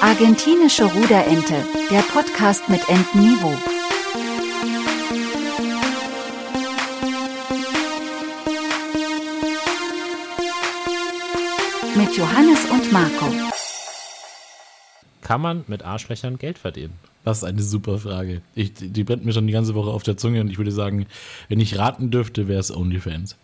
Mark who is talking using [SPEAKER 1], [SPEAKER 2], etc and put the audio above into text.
[SPEAKER 1] Argentinische Ruderente, der Podcast mit Entenniveau. Mit Johannes und Marco.
[SPEAKER 2] Kann man mit Arschlöchern Geld verdienen?
[SPEAKER 3] Das ist eine super Frage. Ich, die brennt mir schon die ganze Woche auf der Zunge und ich würde sagen, wenn ich raten dürfte, wäre es OnlyFans.